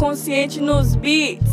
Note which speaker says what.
Speaker 1: consciente nos beats.